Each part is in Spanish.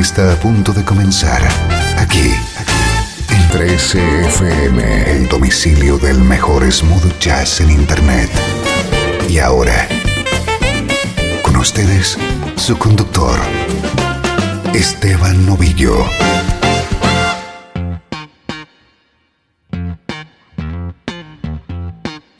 Está a punto de comenzar aquí en 13FM, el domicilio del mejor smooth jazz en Internet. Y ahora, con ustedes, su conductor, Esteban Novillo.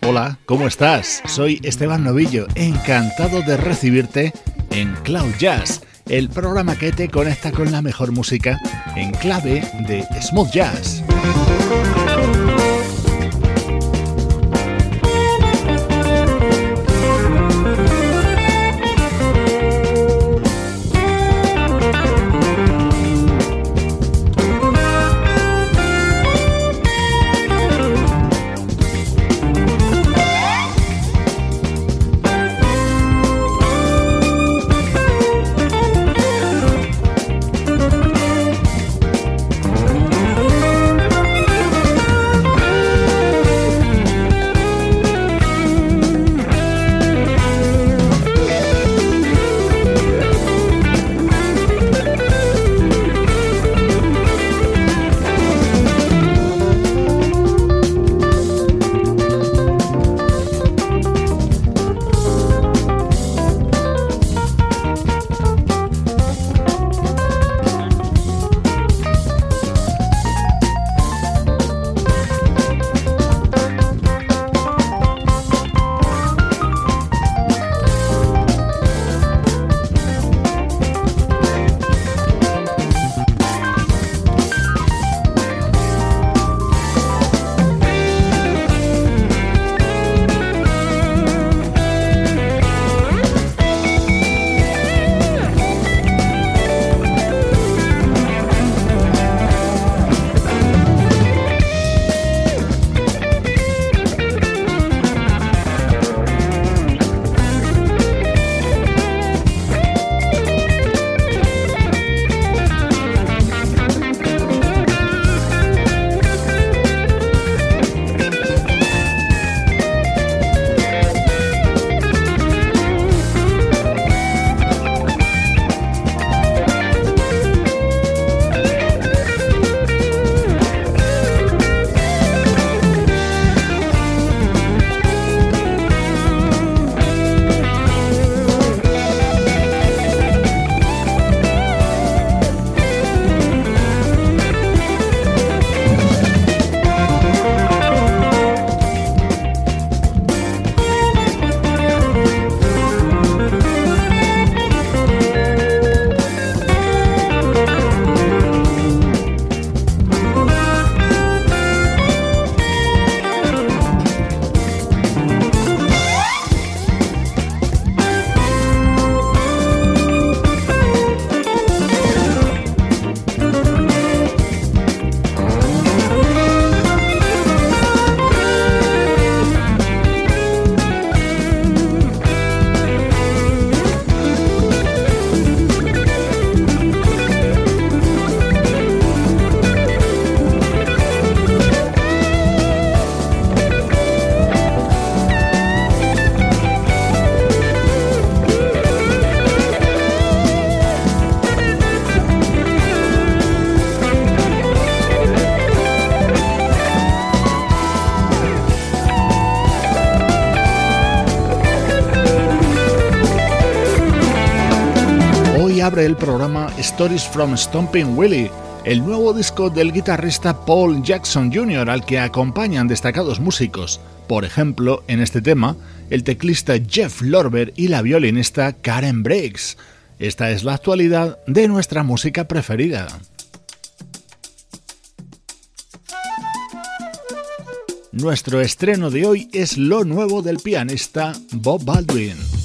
Hola, ¿cómo estás? Soy Esteban Novillo, encantado de recibirte en Cloud Jazz, el programa que te conecta con la mejor música en clave de smooth jazz. Stories from Stomping Willie, el nuevo disco del guitarrista Paul Jackson Jr., al que acompañan destacados músicos. Por ejemplo, en este tema, el teclista Jeff Lorber y la violinista Karen Briggs. Esta es la actualidad de nuestra música preferida. Nuestro estreno de hoy es lo nuevo del pianista Bob Baldwin.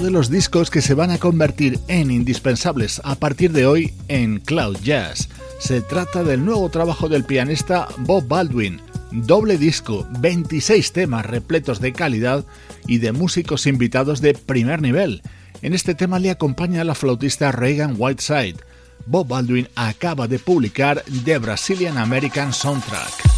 De los discos que se van a convertir en indispensables a partir de hoy en Cloud Jazz. Se trata del nuevo trabajo del pianista Bob Baldwin, doble disco, 26 temas repletos de calidad y de músicos invitados de primer nivel. En este tema le acompaña la flautista Reagan Whiteside. Bob Baldwin acaba de publicar The Brazilian American Soundtrack.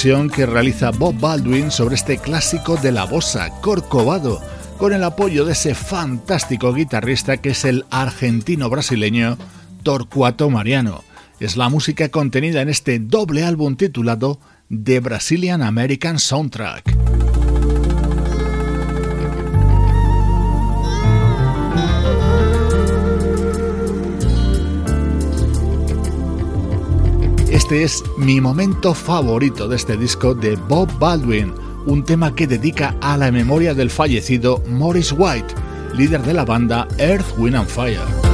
Que realiza Bob Baldwin sobre este clásico de la bossa, Corcovado, con el apoyo de ese fantástico guitarrista que es el argentino-brasileño Torcuato Mariano. Es la música contenida en este doble álbum titulado The Brazilian American Soundtrack. Este es mi momento favorito de este disco de Bob Baldwin, un tema que dedica a la memoria del fallecido Morris White, líder de la banda Earth, Wind and Fire.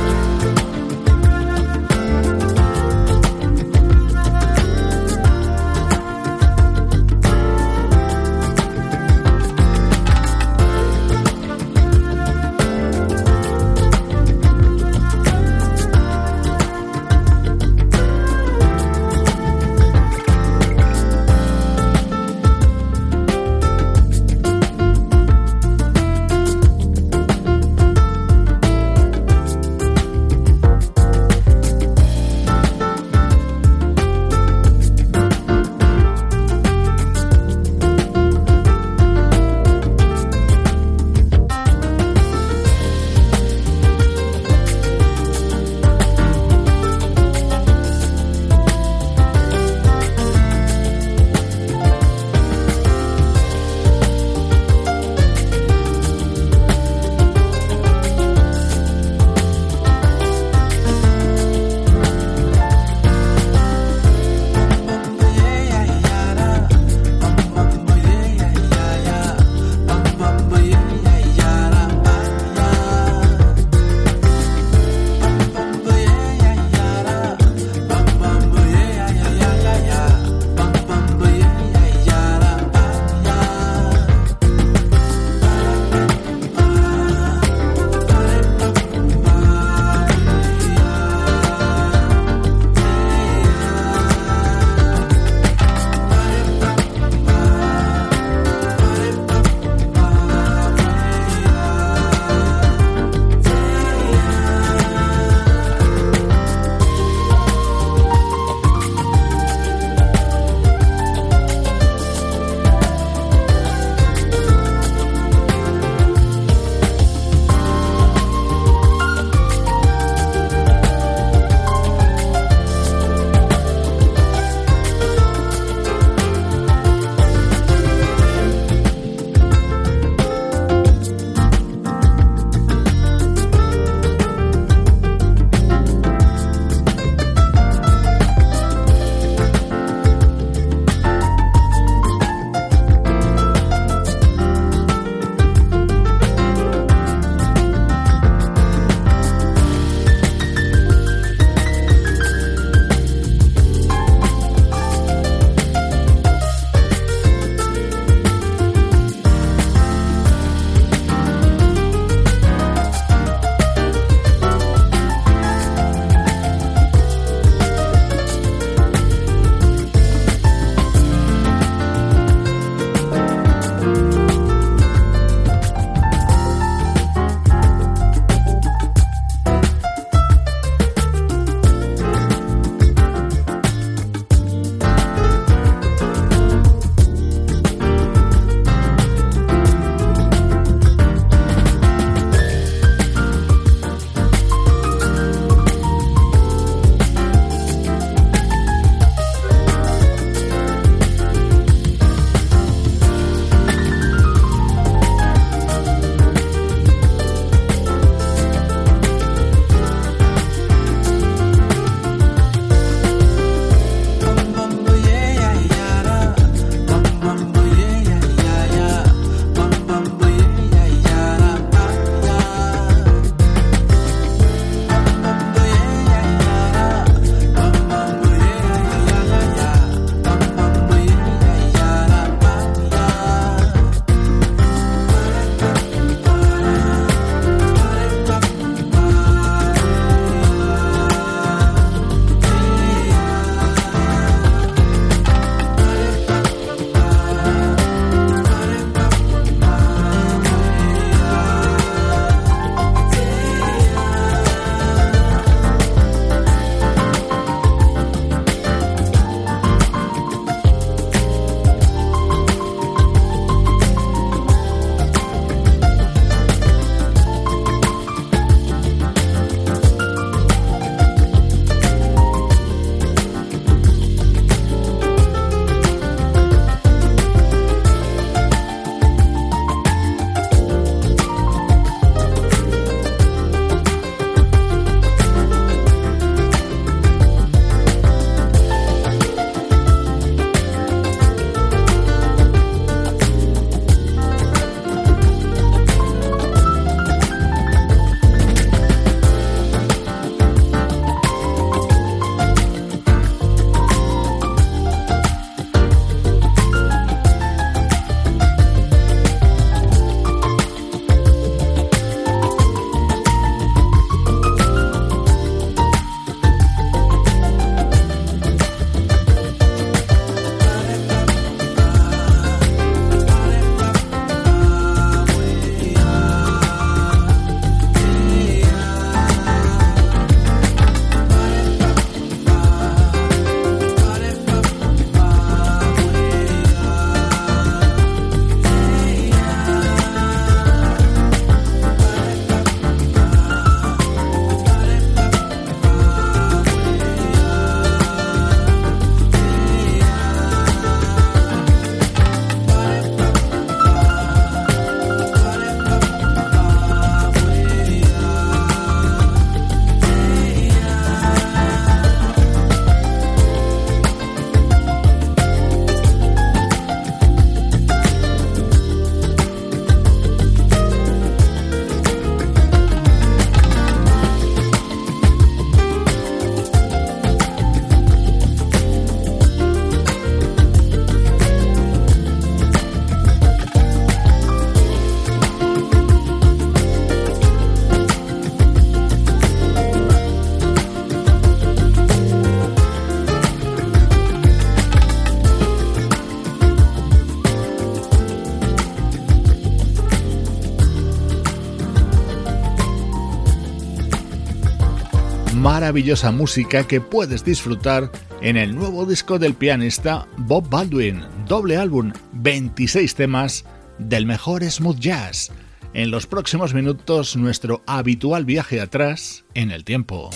Maravillosa música que puedes disfrutar en el nuevo disco del pianista Bob Baldwin, doble álbum, 26 temas del mejor smooth jazz. En los próximos minutos nuestro habitual viaje atrás en el tiempo.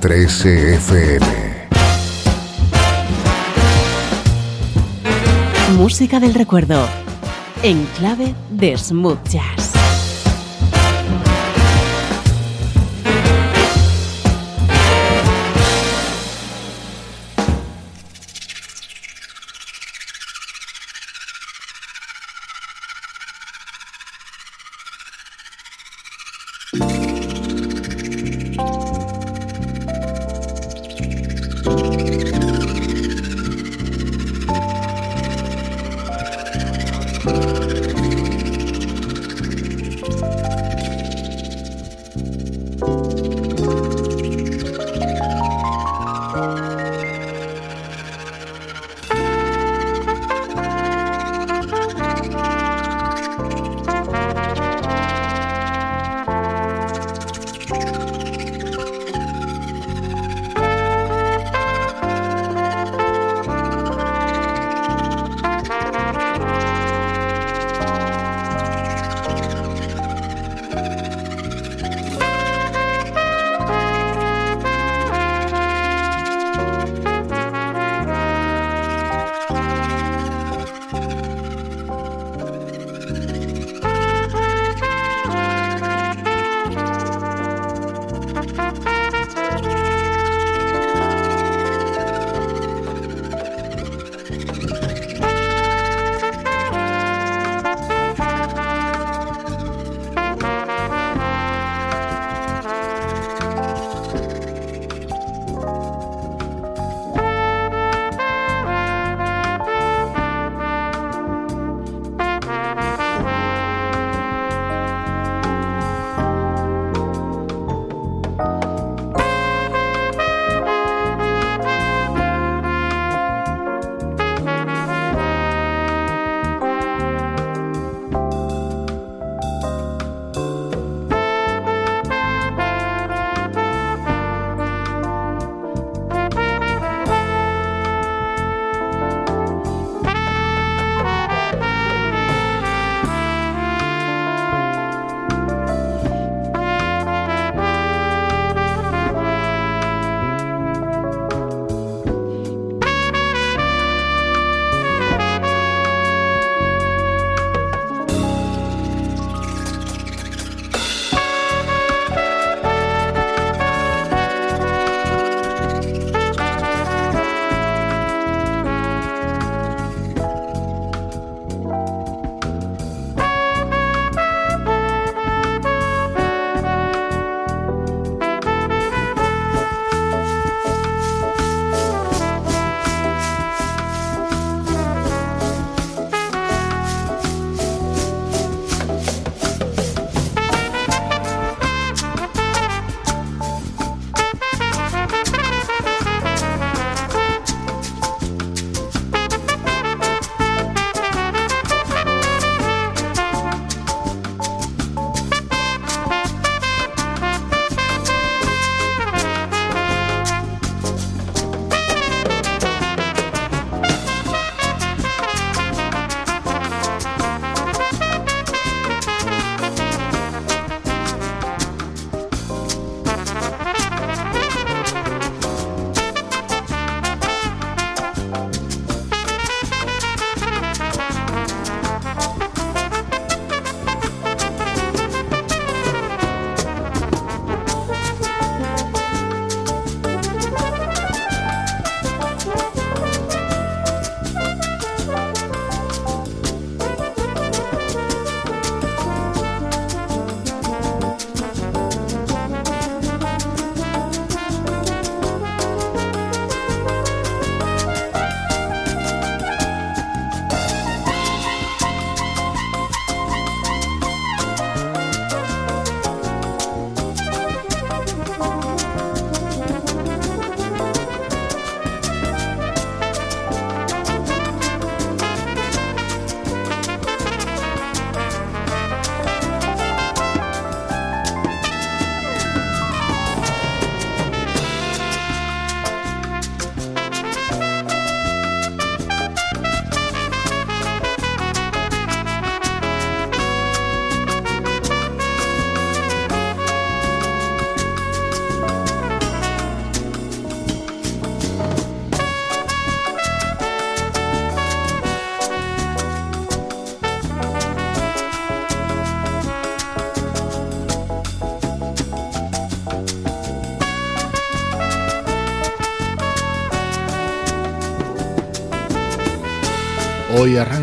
13 FM Música del recuerdo en clave de smooth jazz.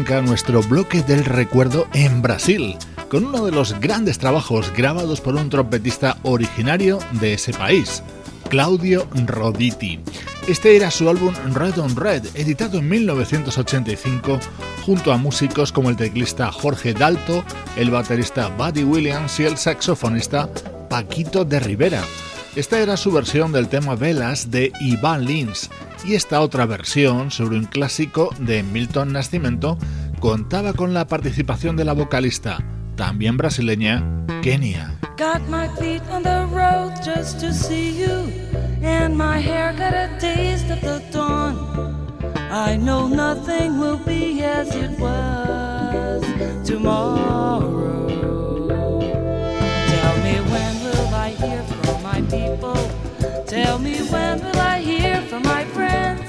Arranca nuestro bloque del recuerdo en Brasil, con uno de los grandes trabajos grabados por un trompetista originario de ese país, Claudio Roditi. Este era su álbum Red on Red, editado en 1985 junto a músicos como el teclista Jorge Dalto, el baterista Buddy Williams y el saxofonista Paquito de Rivera. Esta era su versión del tema Velas de Iván Lins y esta otra versión sobre un clásico de Milton Nascimento contaba con la participación de la vocalista, también brasileña, Kenia. Got my feet on the road just to see you, and my hair got a taste of the dawn. I know nothing will be as it was tomorrow. Tell me when will I hear from my people? Tell me when will I hear from my friends?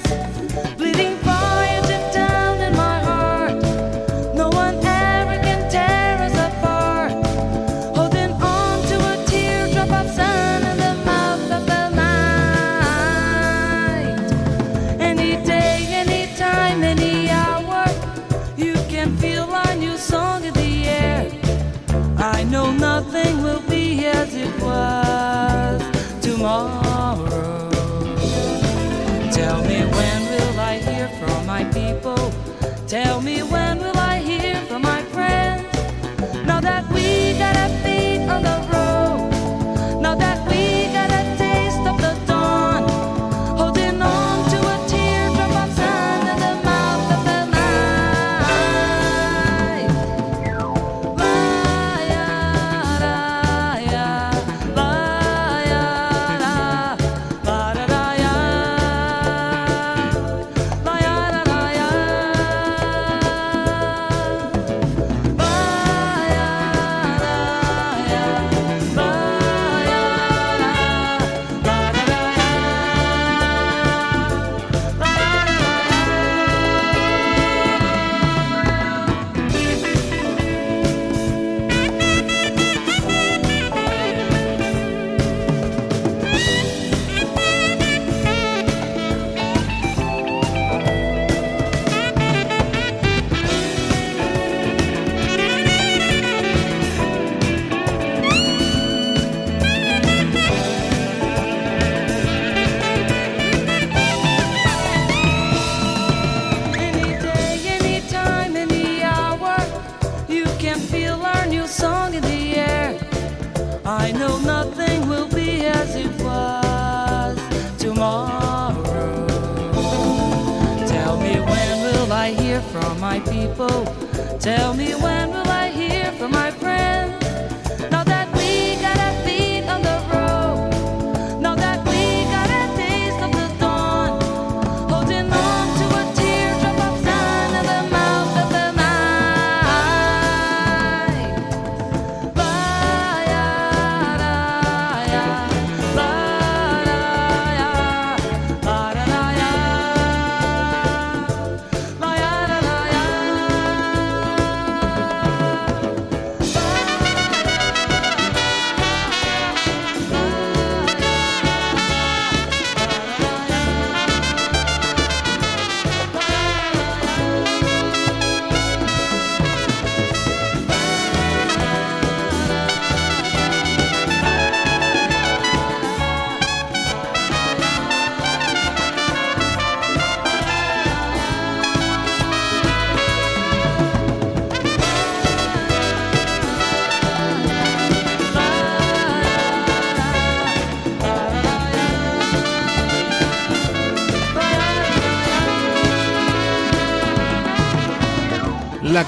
Know nothing will be as it was tomorrow. Tell me when will I hear from my people? Tell me when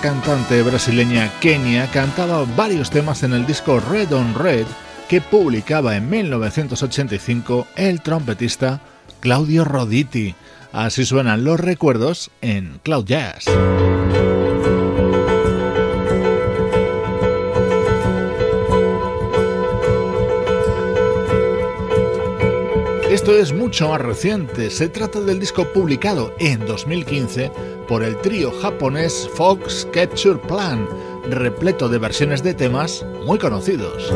La cantante brasileña Kenia cantaba varios temas en el disco Red on Red que publicaba en 1985 el trompetista Claudio Roditi. Así suenan los recuerdos en Cloud Jazz. Esto es mucho más reciente, se trata del disco publicado en 2015 por el trío japonés Fox Capture Plan, repleto de versiones de temas muy conocidos.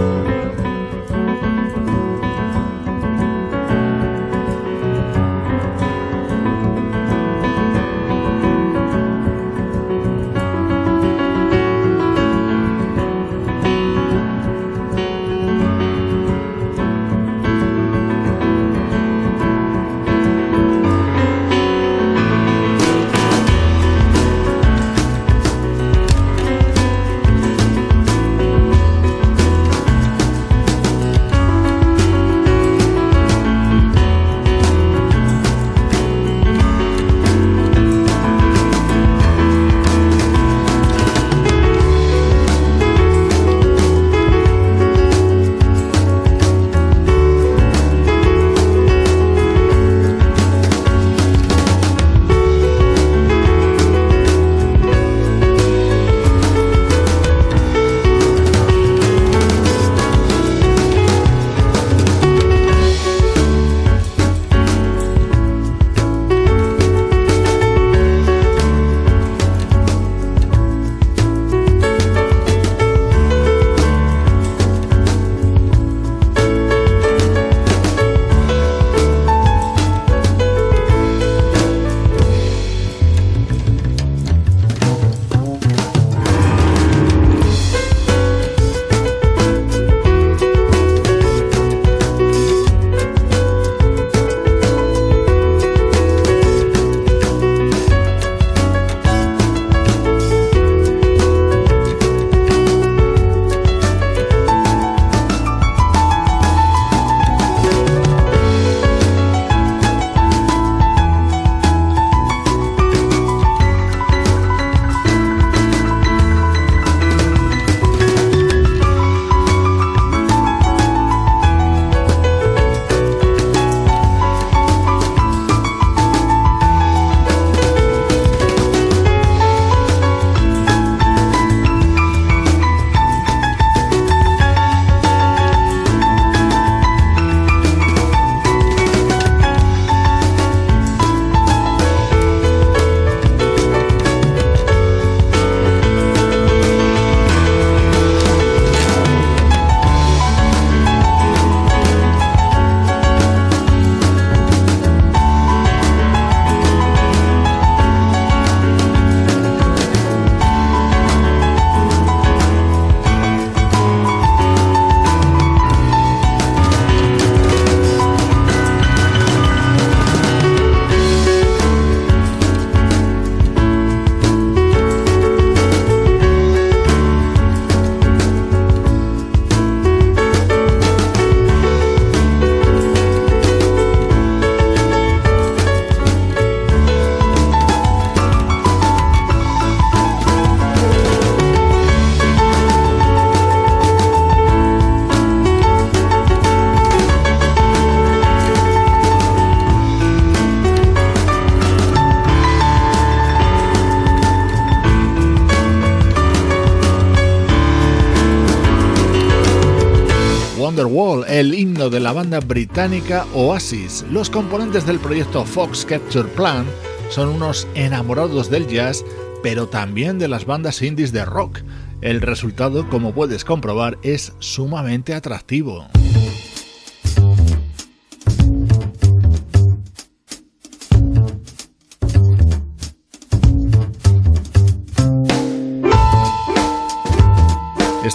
De la banda británica Oasis. Los componentes del proyecto Fox Capture Plan son unos enamorados del jazz, pero también de las bandas indies de rock. El resultado, como puedes comprobar, es sumamente atractivo.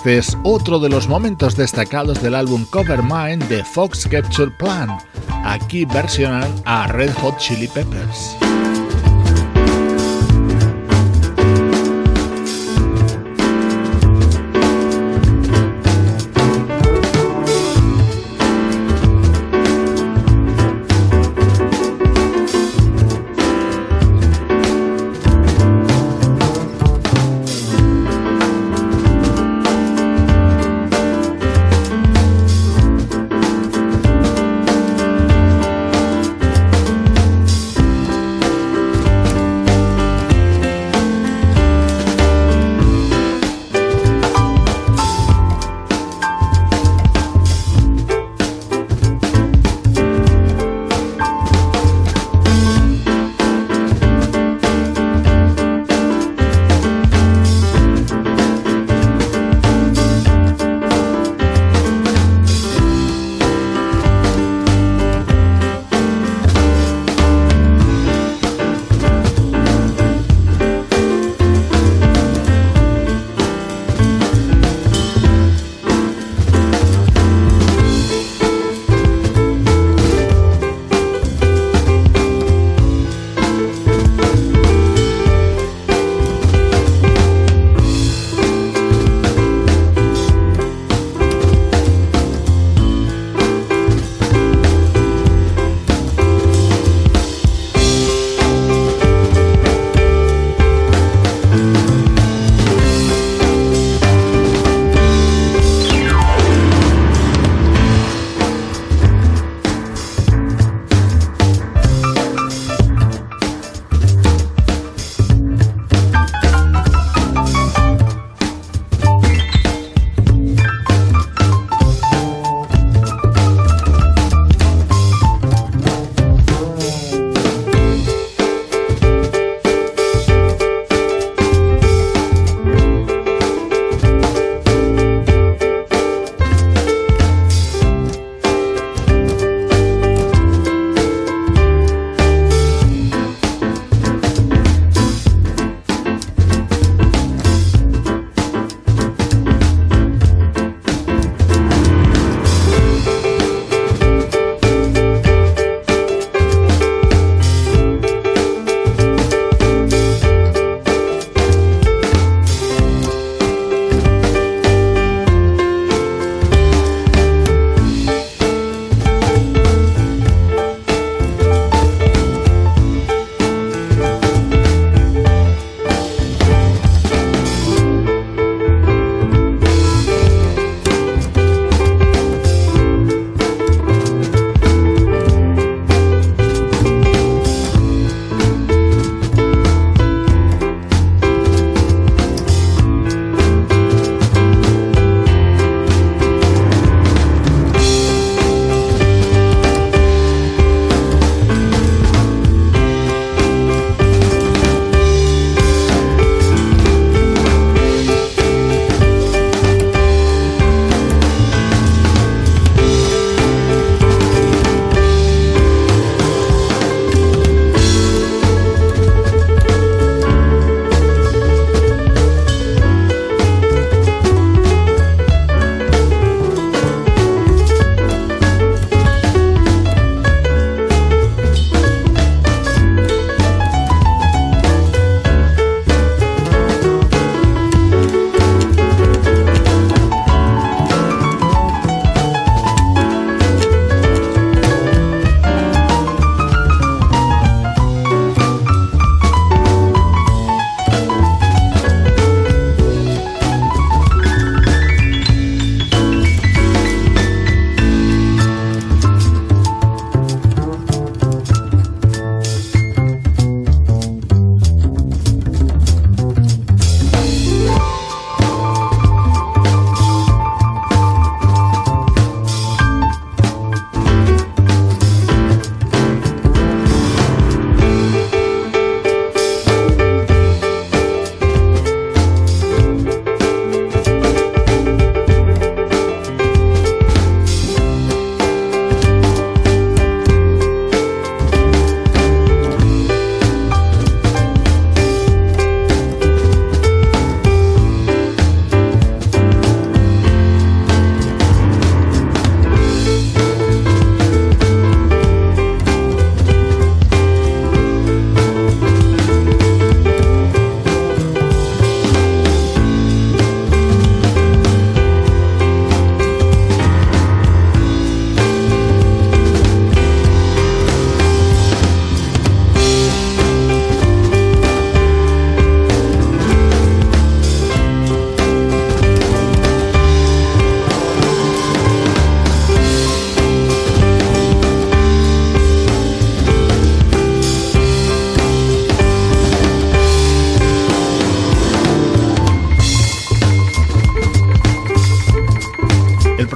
Este es otro de los momentos destacados del álbum Cover Mind de Fox Capture Plan. Aquí versionan a Red Hot Chili Peppers.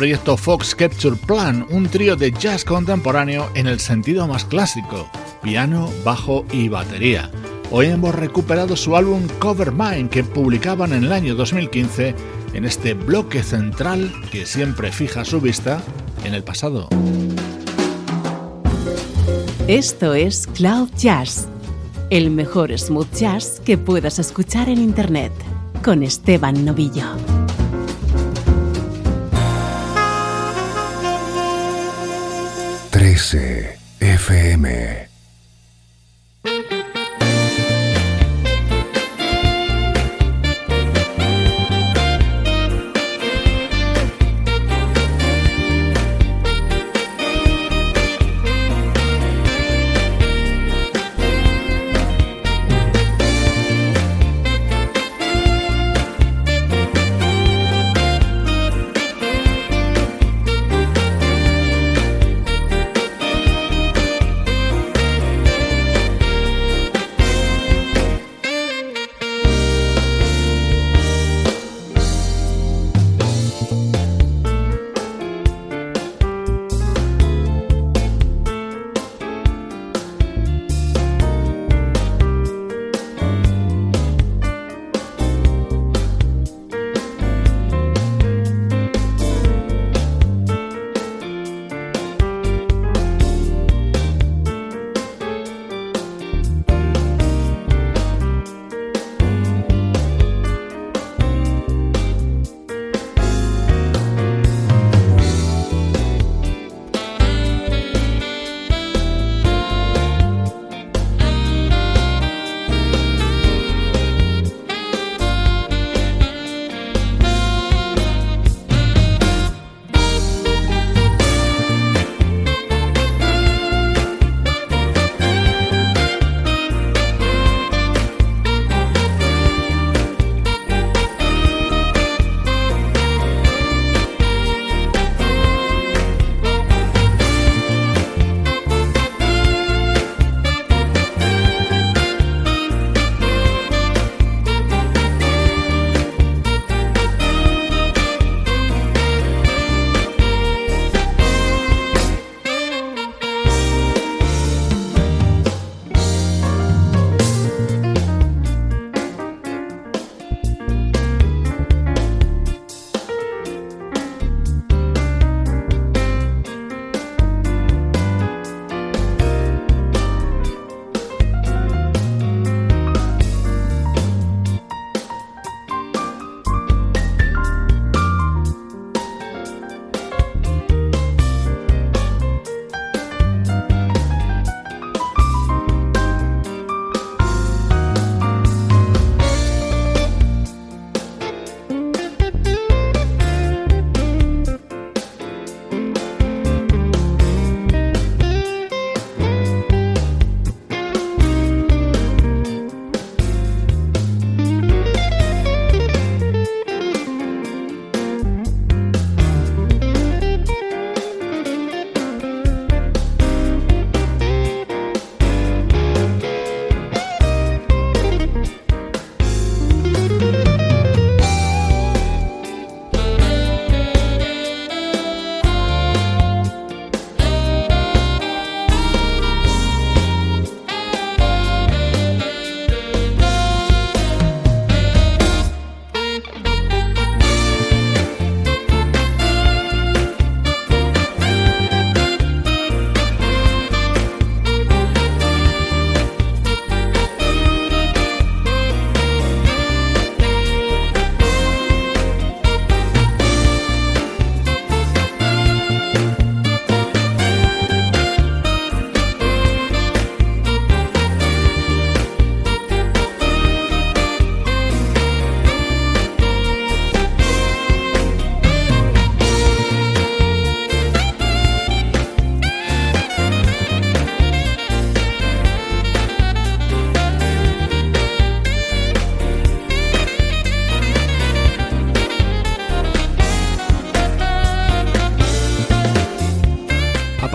Proyecto Fox Capture Plan, un trío de jazz contemporáneo en el sentido más clásico, piano, bajo y batería. Hoy hemos recuperado su álbum Cover Mine que publicaban en el año 2015 en este bloque central que siempre fija su vista en el pasado. Esto es Cloud Jazz, el mejor smooth jazz que puedas escuchar en Internet, con Esteban Novillo. 13 FM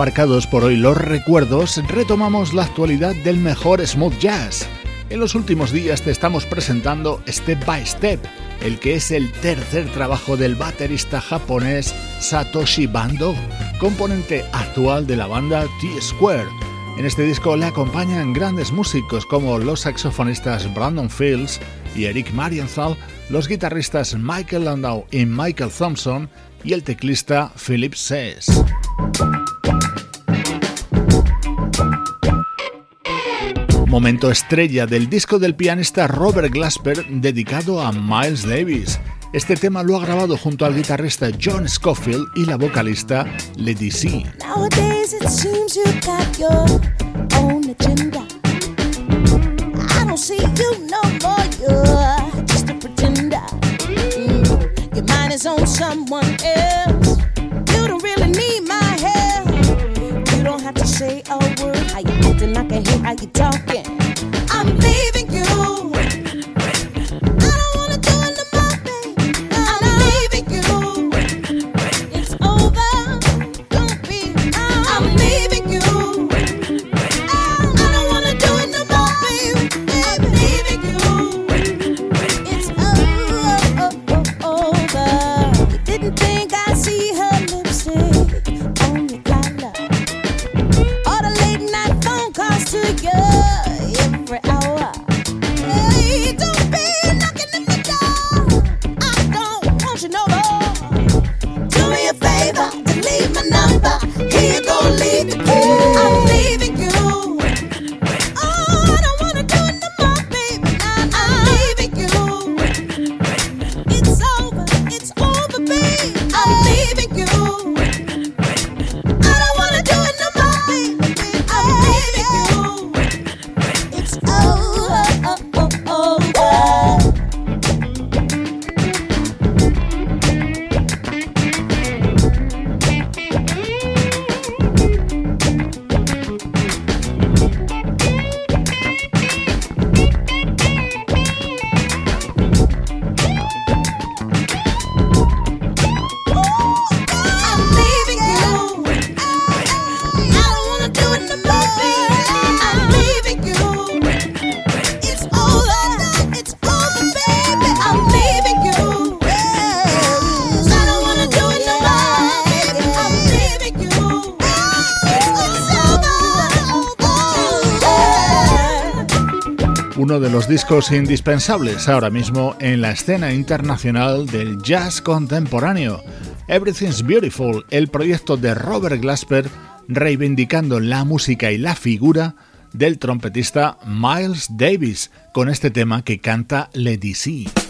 aparcados por hoy los recuerdos, retomamos la actualidad del mejor smooth jazz. En los últimos días te estamos presentando Step by Step, el que es el tercer trabajo del baterista japonés Satoshi Bando, componente actual de la banda T-Square. En este disco le acompañan grandes músicos como los saxofonistas Brandon Fields y Eric Marienthal, los guitarristas Michael Landau y Michael Thompson y el teclista Philip Sess. Momento estrella del disco del pianista Robert Glasper dedicado a Miles Davis. Este tema lo ha grabado junto al guitarrista John Scofield y la vocalista Lady C. Nowadays it Acting? I can hear how you talking. Discos indispensables ahora mismo en la escena internacional del jazz contemporáneo. Everything's Beautiful, el proyecto de Robert Glasper reivindicando la música y la figura del trompetista Miles Davis con este tema que canta Lady C.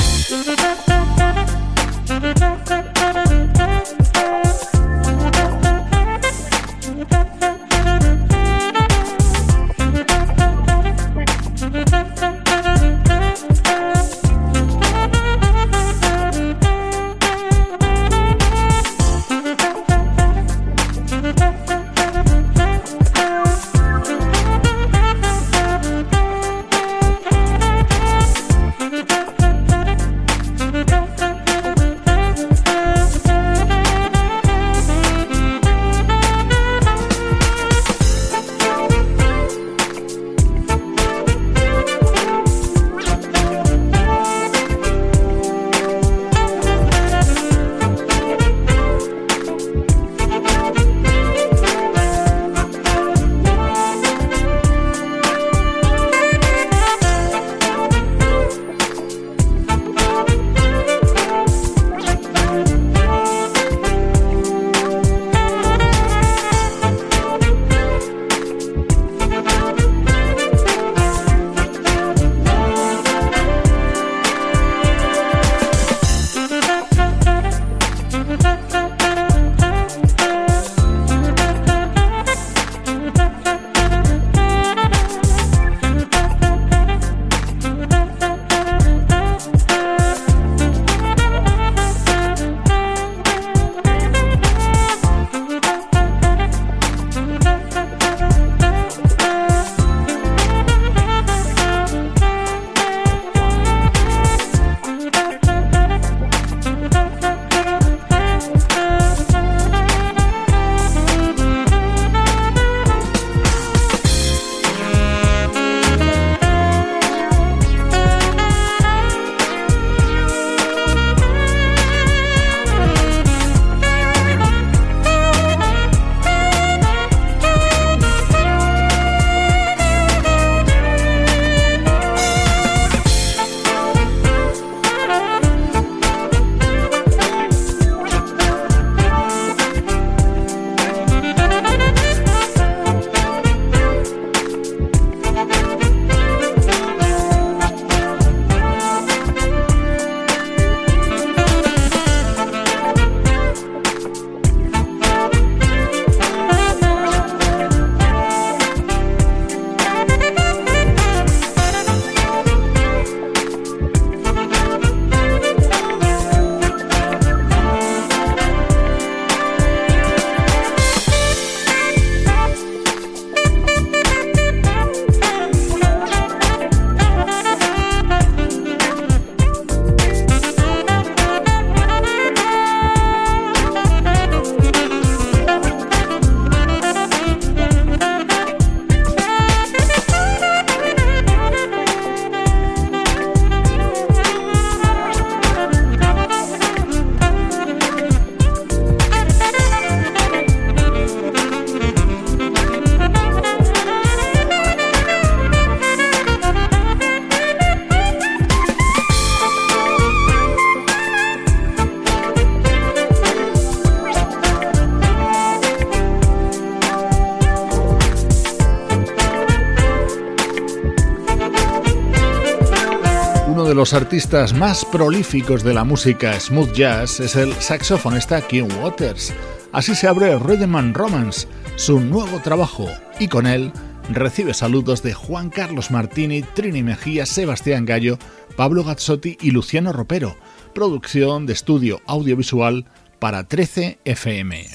Artistas más prolíficos de la música smooth jazz es el saxofonista Kim Waters. Así se abre Redman Romance, su nuevo trabajo, y con él recibe saludos de Juan Carlos Martini, Trini Mejía, Sebastián Gallo, Pablo Gazzotti y Luciano Ropero. Producción de estudio audiovisual para 13 FM.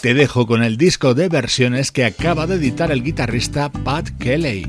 Te dejo con el disco de versiones que acaba de editar el guitarrista Pat Kelly,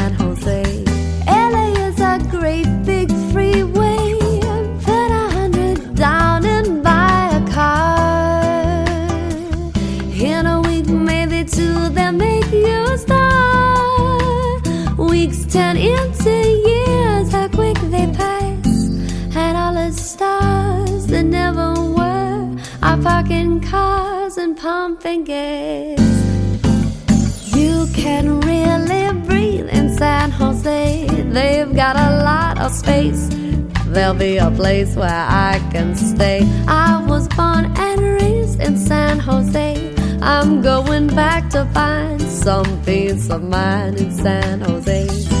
pumping gas can really breathe in San Jose. They've got a lot of space. There'll be a place where I can stay. I was born and raised in San Jose. I'm going back to find some peace of mind in San Jose.